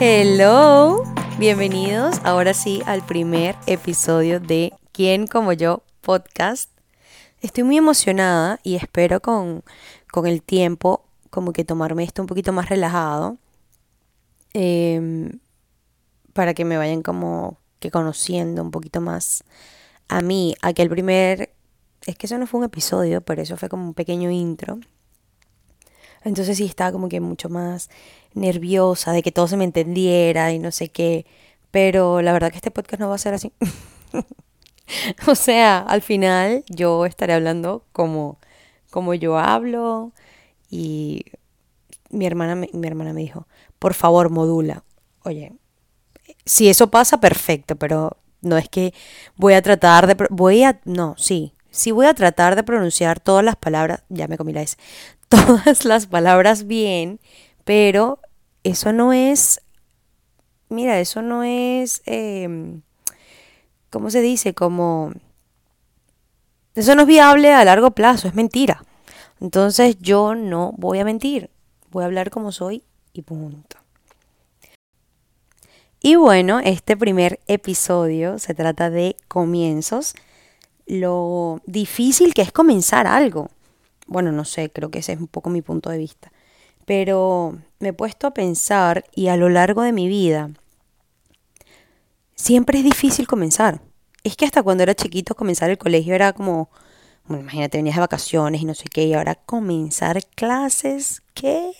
Hello, bienvenidos ahora sí al primer episodio de ¿Quién como yo? podcast. Estoy muy emocionada y espero con, con el tiempo como que tomarme esto un poquito más relajado em, para que me vayan como que conociendo un poquito más a mí. Aquel primer, es que eso no fue un episodio, pero eso fue como un pequeño intro. Entonces sí estaba como que mucho más nerviosa de que todo se me entendiera y no sé qué. Pero la verdad que este podcast no va a ser así. o sea, al final yo estaré hablando como, como yo hablo y mi hermana, mi hermana me dijo, por favor, modula. Oye, si eso pasa, perfecto, pero no es que voy a tratar de... Voy a... No, sí. Sí voy a tratar de pronunciar todas las palabras, ya me comí la S, todas las palabras bien, pero eso no es... Mira, eso no es... Eh, ¿Cómo se dice? Como... Eso no es viable a largo plazo, es mentira. Entonces yo no voy a mentir, voy a hablar como soy y punto. Y bueno, este primer episodio se trata de comienzos, lo difícil que es comenzar algo. Bueno, no sé, creo que ese es un poco mi punto de vista. Pero me he puesto a pensar y a lo largo de mi vida, siempre es difícil comenzar. Es que hasta cuando era chiquito comenzar el colegio era como, bueno, imagínate, venías de vacaciones y no sé qué, y ahora comenzar clases, ¿qué?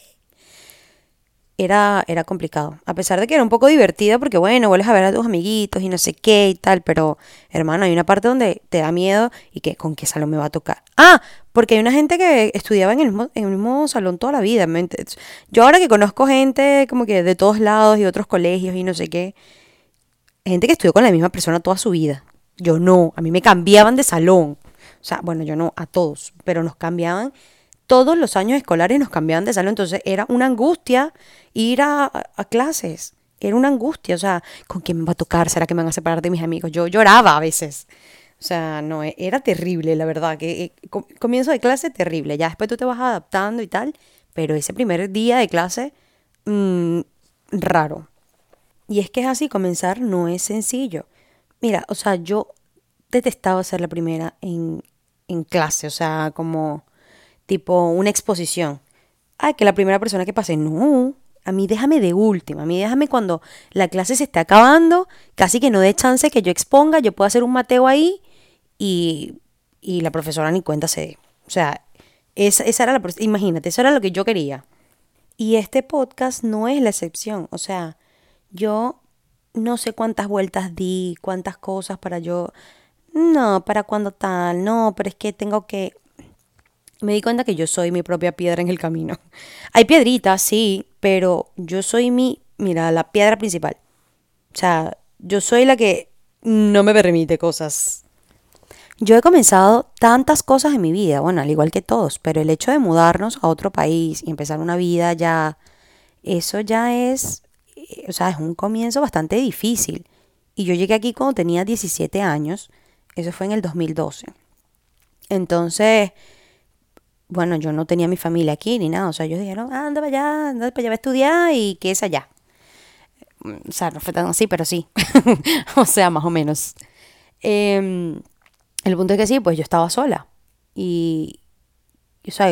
Era, era complicado. A pesar de que era un poco divertido porque, bueno, vuelves a ver a tus amiguitos y no sé qué y tal, pero, hermano, hay una parte donde te da miedo y que con qué salón me va a tocar. Ah, porque hay una gente que estudiaba en el mismo, en el mismo salón toda la vida. Yo ahora que conozco gente como que de todos lados y otros colegios y no sé qué, gente que estudió con la misma persona toda su vida. Yo no, a mí me cambiaban de salón. O sea, bueno, yo no, a todos, pero nos cambiaban todos los años escolares nos cambiaban de salón, entonces era una angustia ir a, clases. Era una angustia, o sea, ¿con quién me va a tocar? ¿Será que me van a separar de mis amigos? Yo lloraba a veces. O sea, no, e, era terrible, la verdad, que eh, comienzo de clase terrible, ya después tú te vas adaptando y tal, pero ese primer día de clase, mmm, raro. Y es que es así, comenzar no es sencillo. Mira, o sea, yo detestaba ser la primera en, en clase, o sea, como tipo una exposición. Ay, que la primera persona que pase, no, a mí déjame de última, a mí déjame cuando la clase se esté acabando, casi que no dé chance que yo exponga, yo puedo hacer un mateo ahí y, y la profesora ni cuenta se. O sea, esa, esa era la, imagínate, eso era lo que yo quería. Y este podcast no es la excepción, o sea, yo no sé cuántas vueltas di, cuántas cosas para yo, no, para cuando tal, no, pero es que tengo que, me di cuenta que yo soy mi propia piedra en el camino. Hay piedritas, sí, pero yo soy mi, mira, la piedra principal. O sea, yo soy la que no me permite cosas. Yo he comenzado tantas cosas en mi vida, bueno, al igual que todos, pero el hecho de mudarnos a otro país y empezar una vida ya, eso ya es, o sea, es un comienzo bastante difícil. Y yo llegué aquí cuando tenía 17 años, eso fue en el 2012. Entonces, bueno, yo no tenía mi familia aquí ni nada. O sea, ellos dijeron, anda para allá, anda para allá a estudiar y que es allá. O sea, no fue tan así, pero sí. o sea, más o menos. Em, el punto es que sí, pues yo estaba sola. Y, o sea,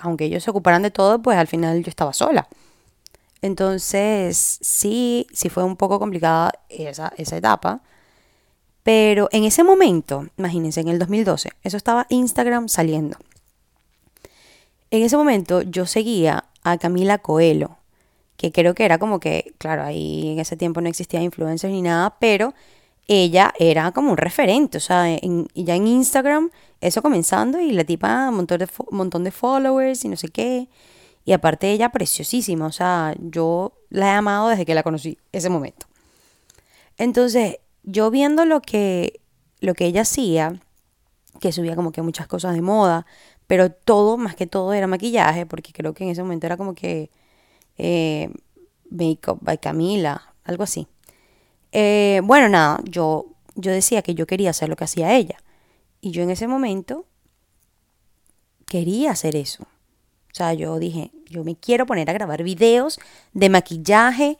aunque ellos se ocuparan de todo, pues al final yo estaba sola. Entonces, sí, sí fue un poco complicada esa, esa etapa. Pero en ese momento, imagínense, en el 2012, eso estaba Instagram saliendo. En ese momento yo seguía a Camila Coelho, que creo que era como que, claro, ahí en ese tiempo no existía influencers ni nada, pero ella era como un referente, o sea, ya en Instagram, eso comenzando y la tipa un montón de, montón de followers y no sé qué. Y aparte ella preciosísima, o sea, yo la he amado desde que la conocí, ese momento. Entonces, yo viendo lo que, lo que ella hacía, que subía como que muchas cosas de moda, pero todo, más que todo, era maquillaje, porque creo que en ese momento era como que eh, Makeup by Camila, algo así. Eh, bueno, nada, yo, yo decía que yo quería hacer lo que hacía ella. Y yo en ese momento quería hacer eso. O sea, yo dije, yo me quiero poner a grabar videos de maquillaje.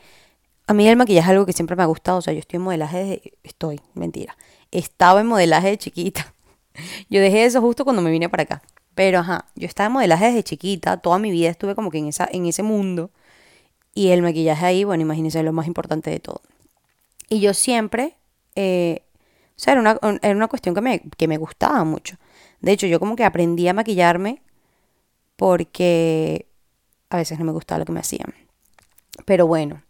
a mí el maquillaje es algo que siempre me ha gustado. O sea, yo estoy en modelaje desde... Estoy, mentira. Estaba en modelaje de chiquita. Yo dejé eso justo cuando me vine para acá. Pero ajá, yo estaba en modelaje desde chiquita. Toda mi vida estuve como que en, esa, en ese mundo. Y el maquillaje ahí, bueno, imagínense, lo más importante de todo. Y yo siempre... Eh, o sea, era una, era una cuestión que me, que me gustaba mucho. De hecho, yo como que aprendí a maquillarme porque a veces no me gustaba lo que me hacían. Pero bueno,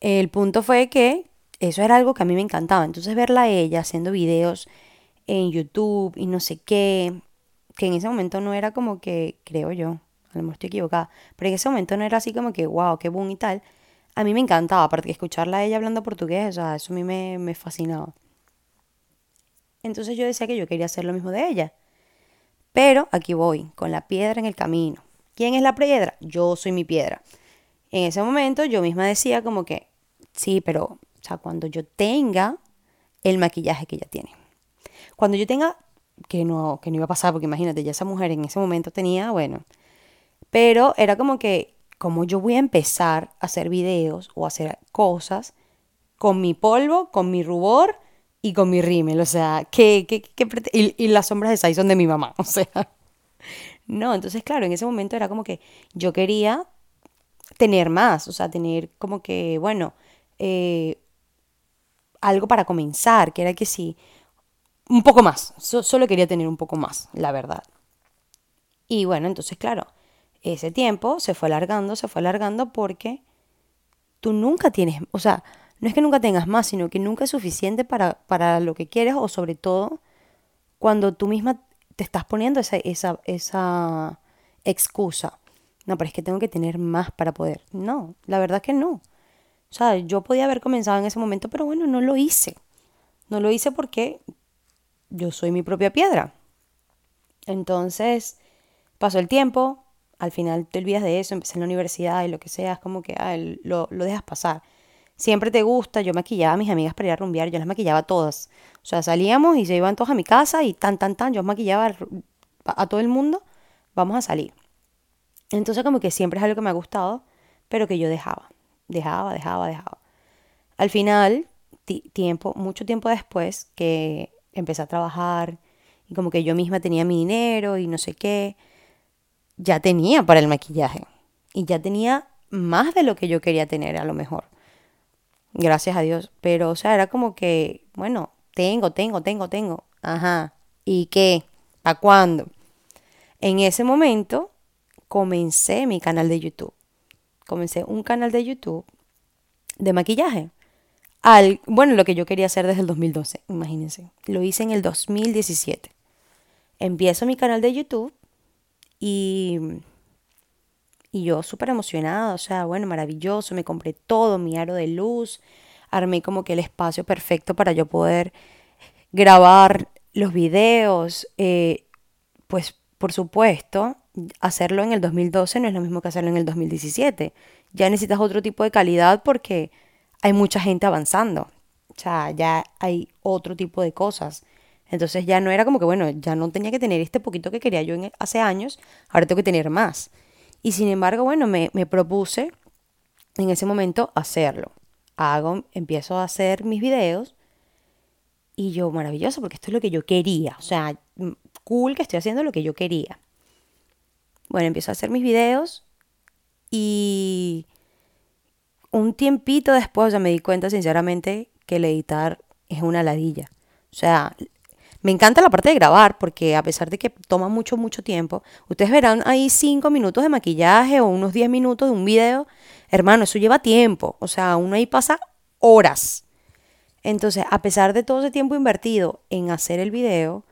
el punto fue que eso era algo que a mí me encantaba. Entonces verla a ella haciendo videos en YouTube y no sé qué, que en ese momento no era como que, creo yo, a lo mejor estoy equivocada, pero en ese momento no era así como que, wow, qué boom y tal. A mí me encantaba, aparte que escucharla a ella hablando portugués, o sea, eso a mí me, me fascinaba. Entonces yo decía que yo quería hacer lo mismo de ella. Pero aquí voy, con la piedra en el camino. ¿Quién es la piedra? Yo soy mi piedra. En ese momento yo misma decía como que, Sí, pero, o sea, cuando yo tenga el maquillaje que ella tiene. Cuando yo tenga, que no, que no iba a pasar, porque imagínate, ya esa mujer en ese momento tenía, bueno, pero era como que, como yo voy a empezar a hacer videos o a hacer cosas con mi polvo, con mi rubor y con mi rímel, o sea, que, que, y, y, las sombras de Sai son de mi mamá, o sea, no, entonces claro, en ese momento era como que yo quería tener más, o sea, tener como que, bueno, eh, algo para comenzar, que era que sí, un poco más, solo quería tener un poco más, la verdad. Y bueno, entonces claro, ese tiempo se fue alargando, se fue alargando porque tú nunca tienes, o sea, no es que nunca tengas más, sino que nunca es suficiente para, para lo que quieres o sobre todo cuando tú misma te estás poniendo esa, esa, esa excusa. No, pero es que tengo que tener más para poder. No, la verdad que no. O sea, yo podía haber comenzado en ese momento, pero bueno, no lo hice. No lo hice porque yo soy mi propia piedra. Entonces, pasó el tiempo, al final te olvidas de eso, empecé en la universidad y lo que sea, como que ah, lo, lo, dejas pasar. Siempre te gusta, yo maquillaba a mis amigas para ir a rumbear, yo las maquillaba todas. O sea, salíamos y se iban todos a mi casa y tan, tan, tan, yo maquillaba a todo el mundo, vamos a salir. Entonces como que siempre es algo que me ha gustado, pero que yo dejaba dejaba, dejaba, dejaba. Al final, tiempo, mucho tiempo después que empecé a trabajar y como que yo misma tenía mi dinero y no sé qué, ya tenía para el maquillaje y ya tenía más de lo que yo quería tener a lo mejor. Gracias a Dios. Pero, o sea, era como que, bueno, tengo, tengo, tengo, tengo. Ajá. ¿Y qué? ¿A cuándo? En ese momento comencé mi canal de YouTube comencé un canal de YouTube de maquillaje. Al, bueno, lo que yo quería hacer desde el 2012, imagínense. Lo hice en el 2017. Empiezo mi canal de YouTube y, y yo súper emocionada, o sea, bueno, maravilloso, me compré todo, mi aro de luz, armé como que el espacio perfecto para yo poder grabar los videos, eh, pues por supuesto, hacerlo en el 2012 no es lo mismo que hacerlo en el 2017. Ya necesitas otro tipo de calidad porque hay mucha gente avanzando. O sea, ya hay otro tipo de cosas. Entonces ya no era como que, bueno, ya no tenía que tener este poquito que quería yo hace años, ahora tengo que tener más. Y sin embargo, bueno, me, me propuse en ese momento hacerlo. Hago, empiezo a hacer mis videos y yo, maravilloso, porque esto es lo que yo quería. O sea, cool que estoy haciendo lo que yo quería. Bueno, empiezo a hacer mis videos y un tiempito después ya me di cuenta sinceramente que el editar es una ladilla. O sea, me encanta la parte de grabar porque a pesar de que toma mucho, mucho tiempo, ustedes verán ahí cinco minutos de maquillaje o unos 10 minutos de un video. Hermano, eso lleva tiempo. O sea, uno ahí pasa horas. Entonces, a pesar de todo ese tiempo invertido en hacer el video,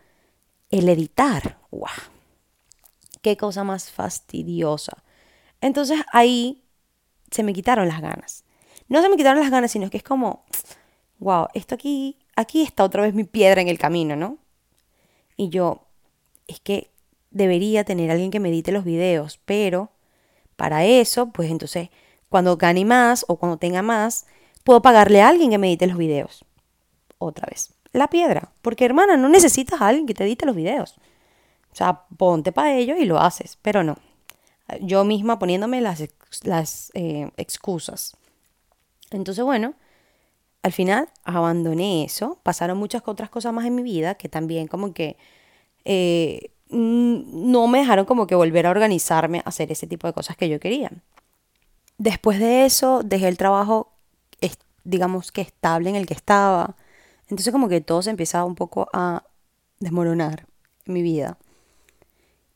el editar, ¡guau! qué cosa más fastidiosa. Entonces ahí se me quitaron las ganas. No se me quitaron las ganas, sino que es como, wow, esto aquí, aquí está otra vez mi piedra en el camino, ¿no? Y yo, es que debería tener alguien que me edite los videos, pero para eso, pues entonces, cuando gane más o cuando tenga más, puedo pagarle a alguien que me edite los videos. Otra vez, la piedra. Porque hermana, no necesitas a alguien que te edite los videos. O sea, ponte para ello y lo haces, pero no. Yo misma poniéndome las, las eh, excusas. Entonces, bueno, al final abandoné eso. Pasaron muchas otras cosas más en mi vida que también como que eh, no me dejaron como que volver a organizarme a hacer ese tipo de cosas que yo quería. Después de eso, dejé el trabajo, digamos que estable en el que estaba. Entonces como que todo se empezaba un poco a desmoronar en mi vida.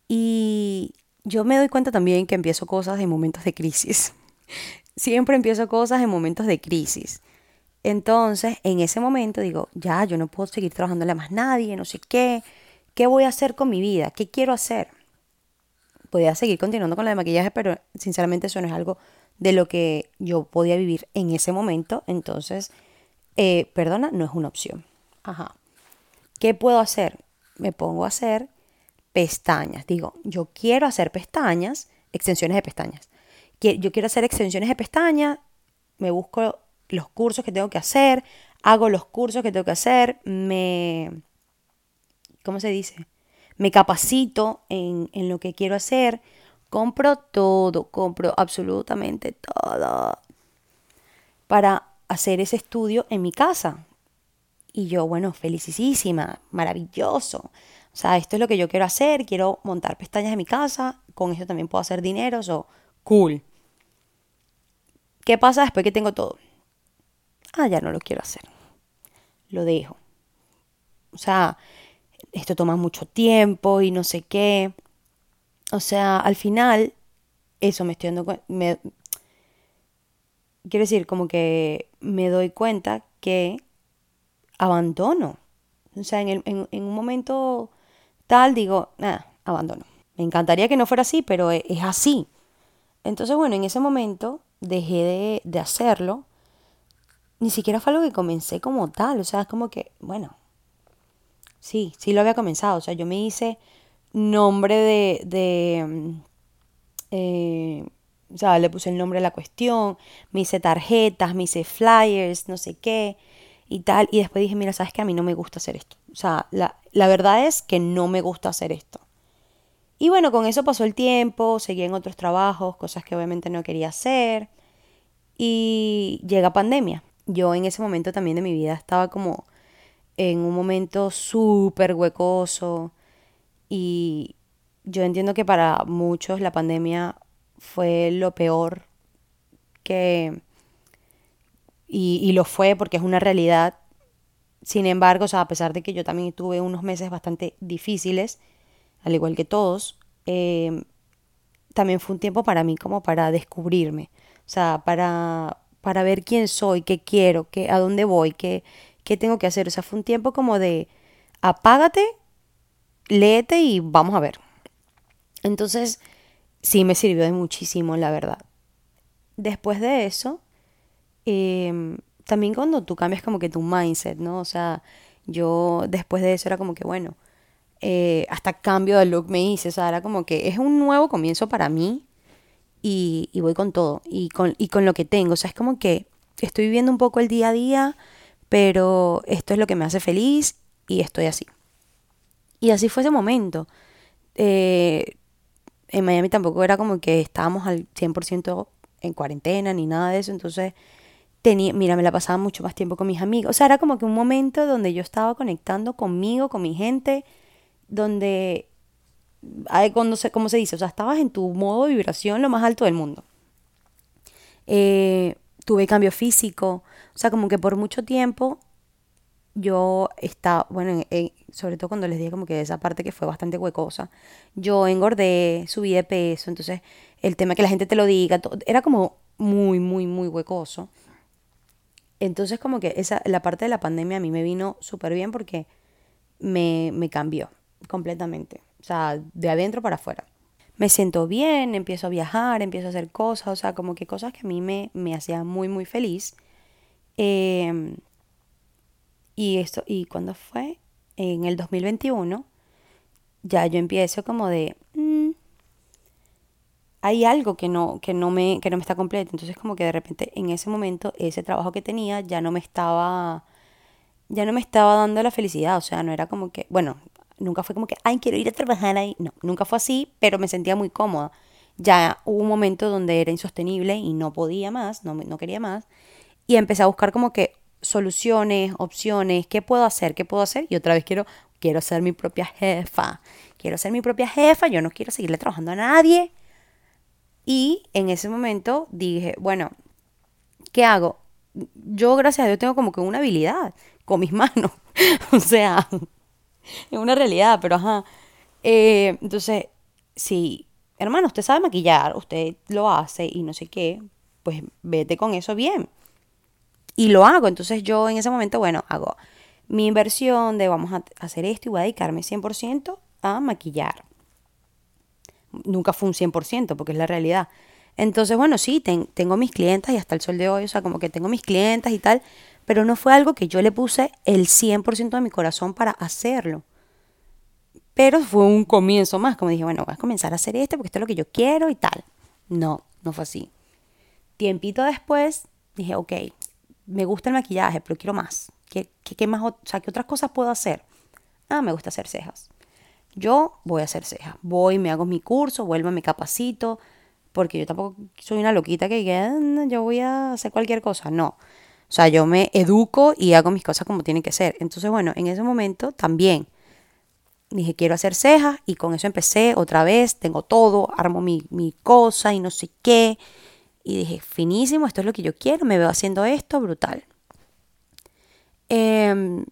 Y yo me doy cuenta también que empiezo cosas en momentos de crisis. Siempre empiezo cosas en momentos de crisis. Entonces, en ese momento digo, ya, yo no puedo seguir trabajándole a más nadie, no sé qué. ¿Qué voy a hacer con mi vida? ¿Qué quiero hacer? Podía seguir continuando con la de maquillaje, pero sinceramente eso no es algo de lo que yo podía vivir en ese momento. Entonces, eh, perdona, no es una opción. Ajá. ¿Qué puedo hacer? Me pongo a hacer pestañas. Digo, yo quiero hacer pestañas, extensiones de pestañas. Yo quiero hacer extensiones de pestañas, me busco los cursos que tengo que hacer, hago los cursos que tengo que hacer, me... ¿Cómo se dice? Me capacito en, en lo que quiero hacer, compro todo, compro absolutamente todo para hacer ese estudio en mi casa. Y yo, bueno, felicísima, maravilloso. O sea, esto es lo que yo quiero hacer, quiero montar pestañas en mi casa, con eso también puedo hacer dinero, so, cool. ¿Qué pasa después que tengo todo? Ah, ya no lo quiero hacer. Lo dejo. O sea, esto toma mucho tiempo y no sé qué. O sea, al final, eso me estoy dando cuenta. Quiero decir, como que me doy cuenta que abandono. O sea, en, en un momento tal, digo, nada, abandono. Me encantaría que no fuera así, pero e, es así. Entonces, bueno, en ese momento dejé de, hacerlo. Ni siquiera fue algo que comencé como tal. O sea, es como que, bueno, sí, sí lo había comenzado. O sea, yo me hice nombre de... de mm, eh, o sea, le puse el nombre a la cuestión, me hice tarjetas, me hice flyers, no sé qué y tal. Y después dije, mira, sabes que a mí no me gusta hacer esto. O sea, la, la verdad es que no me gusta hacer esto. Y bueno, con eso pasó el tiempo, seguí en otros trabajos, cosas que obviamente no quería hacer. Y llega pandemia. Yo en ese momento también de mi vida estaba como en un momento súper huecoso. Y yo entiendo que para muchos la pandemia fue lo peor que... Y, y lo fue porque es una realidad sin embargo, o sea, a pesar de que yo también tuve unos meses bastante difíciles, al igual que todos, em, también fue un tiempo para mí como para descubrirme, o sea, para, para ver quién soy, qué quiero, qué, a dónde voy, qué, qué tengo que hacer. O sea, fue un tiempo como de apágate, léete y vamos a ver. Entonces, sí me sirvió de muchísimo, la verdad. Después de eso, eh, también cuando tú cambias como que tu mindset, ¿no? O sea, yo después de eso era como que, bueno, eh, hasta cambio de look me hice, o sea, era como que es un nuevo comienzo para mí y, voy con todo y con, y con lo que tengo, o sea, es como que estoy viviendo un poco el día a día, pero esto es lo que me hace feliz y estoy así. Y así fue ese momento. Eh, en Miami tampoco era como que estábamos al 100% en cuarentena ni nada de eso, entonces mira, me la pasaba mucho más tiempo con mis amigos. O sea, era como que un momento donde yo estaba conectando conmigo, con mi gente, donde, cuando se, ¿cómo se dice? O sea, estabas en tu modo de vibración lo más alto del mundo. Eh, tuve cambio físico, o sea, como que por mucho tiempo yo estaba, bueno, sobre todo cuando les dije como que esa parte que fue bastante huecosa, yo engordé, subí de peso, entonces el tema que la gente te lo diga, era como muy, muy, muy huecoso. Entonces como que esa, la parte de la pandemia a mí me vino súper bien porque me, me cambió completamente. O sea, de adentro para afuera. Me siento bien, empiezo a viajar, empiezo a hacer cosas, o sea, como que cosas que a mí me, me hacían muy, muy feliz. Em, y esto, ¿y cuándo fue? En el 2021, ya yo empiezo como de, hay algo que no, que no me, que no me está completo. Entonces como que de repente en ese momento ese trabajo que tenía ya no me estaba, ya no me estaba dando la felicidad. O sea, no era como que, bueno, nunca fue como que, ay, quiero ir a trabajar ahí. No, nunca fue así, pero me sentía muy cómoda. Ya hubo un momento donde era insostenible y no podía más, no, no quería más. Y empecé a buscar como que soluciones, opciones, qué puedo hacer, qué puedo hacer. Y otra vez quiero, quiero ser mi propia jefa. Quiero ser mi propia jefa, yo no quiero seguirle trabajando a nadie. Y en ese momento dije, bueno, ¿qué hago? Yo, gracias a Dios, tengo como que una habilidad con mis manos. o sea, es una realidad, pero ajá. Eh, entonces, si, hermano, usted sabe maquillar, usted lo hace y no sé qué, pues vete con eso bien. Y lo hago. Entonces yo en ese momento, bueno, hago mi inversión de vamos a hacer esto y voy a dedicarme 100% a maquillar. Nunca fue un 100% porque es la realidad. Entonces, bueno, sí, tengo mis clientas y hasta el sol de hoy, o sea, como que tengo mis clientas y tal, pero no fue algo que yo le puse el 100% de mi corazón para hacerlo. Pero fue un comienzo más, como dije, bueno, voy a comenzar a hacer esto porque esto es lo que yo quiero y tal. No, no fue así. Tiempito después dije, ok, me gusta el maquillaje, pero quiero más. ¿Qué, qué, más, o sea, qué otras cosas puedo hacer? Ah, me gusta hacer cejas. Yo voy a hacer cejas. Voy, me hago mi curso, vuelvo, me capacito, porque yo tampoco soy una loquita que ah, yo voy a hacer cualquier cosa. No. O sea, yo me educo y hago mis cosas como tienen que ser. Entonces, bueno, en ese momento también dije, quiero hacer cejas y con eso empecé otra vez, tengo todo, armo mi, cosa y no sé qué. Y dije, finísimo, esto es lo que yo quiero, me veo haciendo esto, brutal. Em,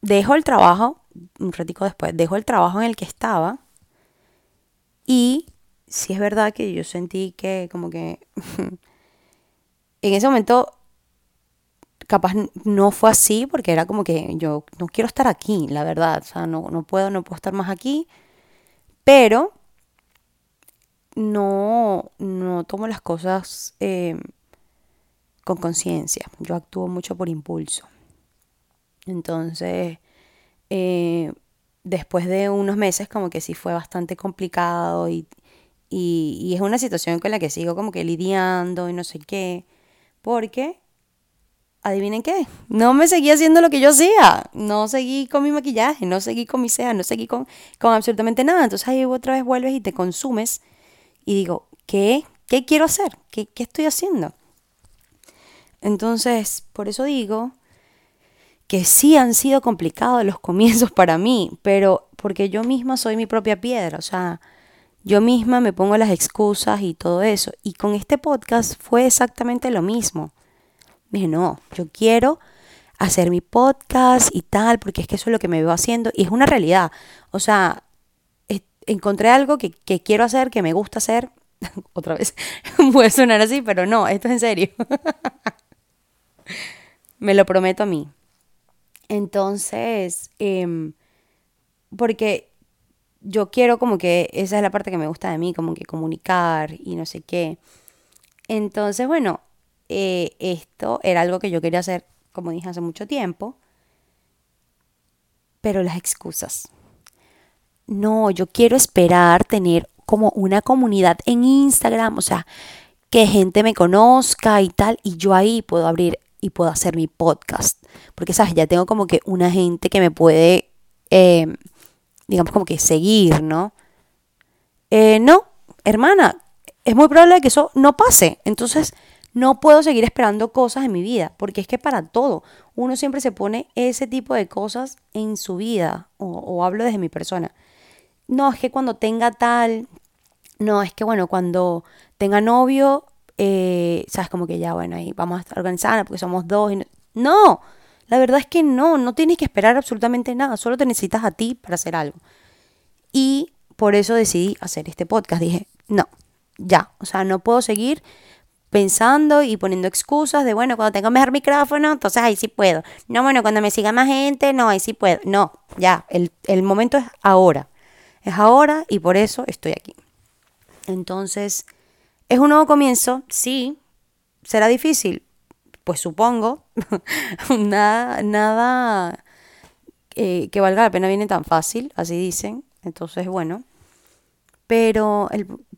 dejo el trabajo, un ratico después, dejo el trabajo en el que estaba y sí es verdad que yo sentí que como que en ese momento capaz no fue así porque era como que yo no quiero estar aquí, la verdad, o sea, no, no puedo, no puedo estar más aquí, pero no, no tomo las cosas eh, con conciencia, yo actúo mucho por impulso. Entonces, eh, después de unos meses como que sí fue bastante complicado y, y es una situación con la que sigo como que lidiando y no sé qué, porque adivinen qué, no me seguí haciendo lo que yo hacía, no seguí con mi maquillaje, no seguí con mi cejas, no seguí con, con absolutamente nada. Entonces ahí otra vez vuelves y te consumes y digo, ¿qué? ¿Qué quiero hacer? ¿Qué, qué estoy haciendo? Entonces, por eso digo que sí han sido complicados los comienzos para mí, pero porque yo misma soy mi propia piedra, o sea, yo misma me pongo las excusas y todo eso. Y con este podcast fue exactamente lo mismo. Dije, no, yo quiero hacer mi podcast y tal, porque es que eso es lo que me veo haciendo y es una realidad. O sea, encontré algo que, que quiero hacer, que me gusta hacer. Otra vez, puede sonar así, pero no, esto es en serio. me lo prometo a mí. Entonces, eh, porque yo quiero como que esa es la parte que me gusta de mí, como que comunicar y no sé qué. Entonces, bueno, eh, esto era algo que yo quería hacer, como dije, hace mucho tiempo. Pero las excusas. No, yo quiero esperar tener como una comunidad en Instagram, o sea, que gente me conozca y tal, y yo ahí puedo abrir y puedo hacer mi podcast. Porque, ¿sabes? Ya tengo como que una gente que me puede, eh, digamos, como que seguir, ¿no? Eh, no, hermana, es muy probable que eso no pase. Entonces, no puedo seguir esperando cosas en mi vida, porque es que para todo uno siempre se pone ese tipo de cosas en su vida, o, hablo desde mi persona. No, es que cuando tenga tal, no, es que bueno, cuando tenga novio, eh, sabes, como que ya, bueno, ahí vamos a estar porque somos dos. no, no, la verdad es que no, no tienes que esperar absolutamente nada, solo te necesitas a ti para hacer algo. Y por eso decidí hacer este podcast. Dije, no, ya, o sea, no puedo seguir pensando y poniendo excusas de, bueno, cuando tengo mejor micrófono, entonces ahí sí puedo. No, bueno, cuando me siga más gente, no, ahí sí puedo. No, ya, el, el momento es ahora. Es ahora y por eso estoy aquí. Entonces, ¿es un nuevo comienzo? Sí. ¿Será difícil? Pues supongo. nada, nada eh, que valga la pena viene tan fácil, así dicen. Entonces, bueno, pero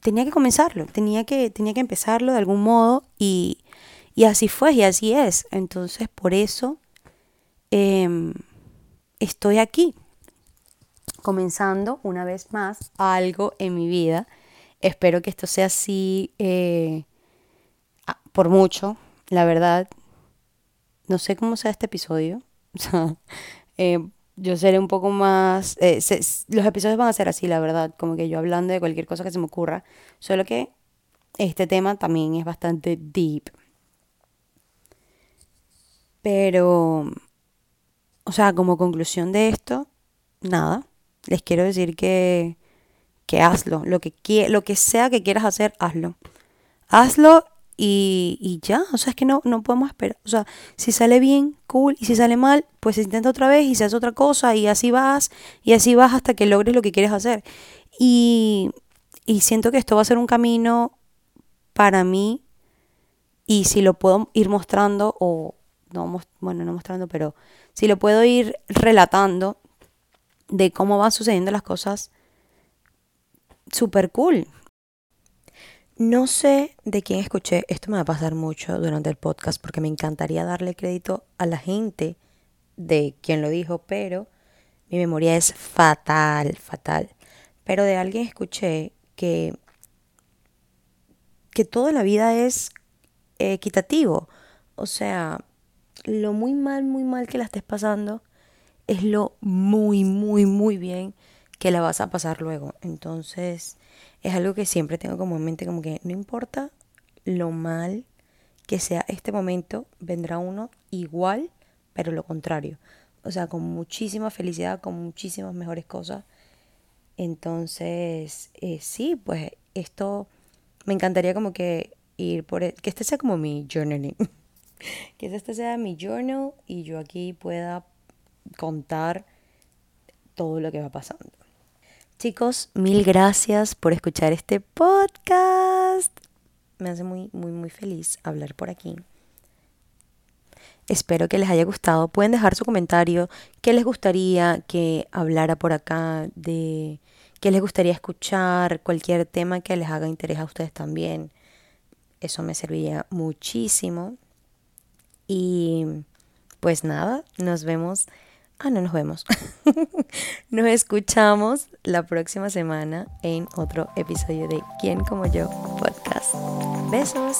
tenía que comenzarlo, tenía que, tenía que empezarlo de algún modo y, así fue y así es. Entonces por eso em, estoy aquí, comenzando una vez más algo en mi vida. Espero que esto sea así eh, por mucho, la verdad. no sé cómo sea este episodio. Eh, yo seré un poco más... Eh, los episodios van a ser así, la verdad, como que yo hablando de cualquier cosa que se me ocurra. Solo que este tema también es bastante deep. Pero, o sea, como conclusión de esto, nada. Les quiero decir que, que hazlo. Lo que, lo que sea que quieras hacer, hazlo. Hazlo y, y, ya, o sea, es que no, no podemos esperar. O sea, si sale bien, cool, y si sale mal, pues intenta otra vez y se hace otra cosa y así vas, y así vas hasta que logres lo que quieres hacer. Y, y siento que esto va a ser un camino para mí, y si lo puedo ir mostrando, o no, bueno, no mostrando, pero si lo puedo ir relatando de cómo van sucediendo las cosas, súper cool. No sé de quién escuché, esto me va a pasar mucho durante el podcast porque me encantaría darle crédito a la gente de quien lo dijo, pero mi memoria es fatal, fatal. Pero de alguien escuché que, que toda la vida es equitativo. O sea, lo muy mal, muy mal que la estés pasando es lo muy, muy, muy bien que la vas a pasar luego. Entonces, es algo que siempre tengo como en mente, como que no importa lo mal que sea este momento, vendrá uno igual, pero lo contrario. O sea, con muchísima felicidad, con muchísimas mejores cosas. Entonces, eh, sí, pues esto me encantaría como que ir por... E, que este sea como mi journaling. que este sea mi journal y yo aquí pueda contar todo lo que va pasando. Chicos, mil gracias por escuchar este podcast. Me hace muy, muy, muy feliz hablar por aquí. Espero que les haya gustado. Pueden dejar su comentario. ¿Qué les gustaría que hablara por acá? De qué les gustaría escuchar. Cualquier tema que les haga interés a ustedes también. Eso me serviría muchísimo. Y pues nada, nos vemos Ah, no nos vemos. nos escuchamos la próxima semana en otro episodio de Quién como yo podcast. Besos.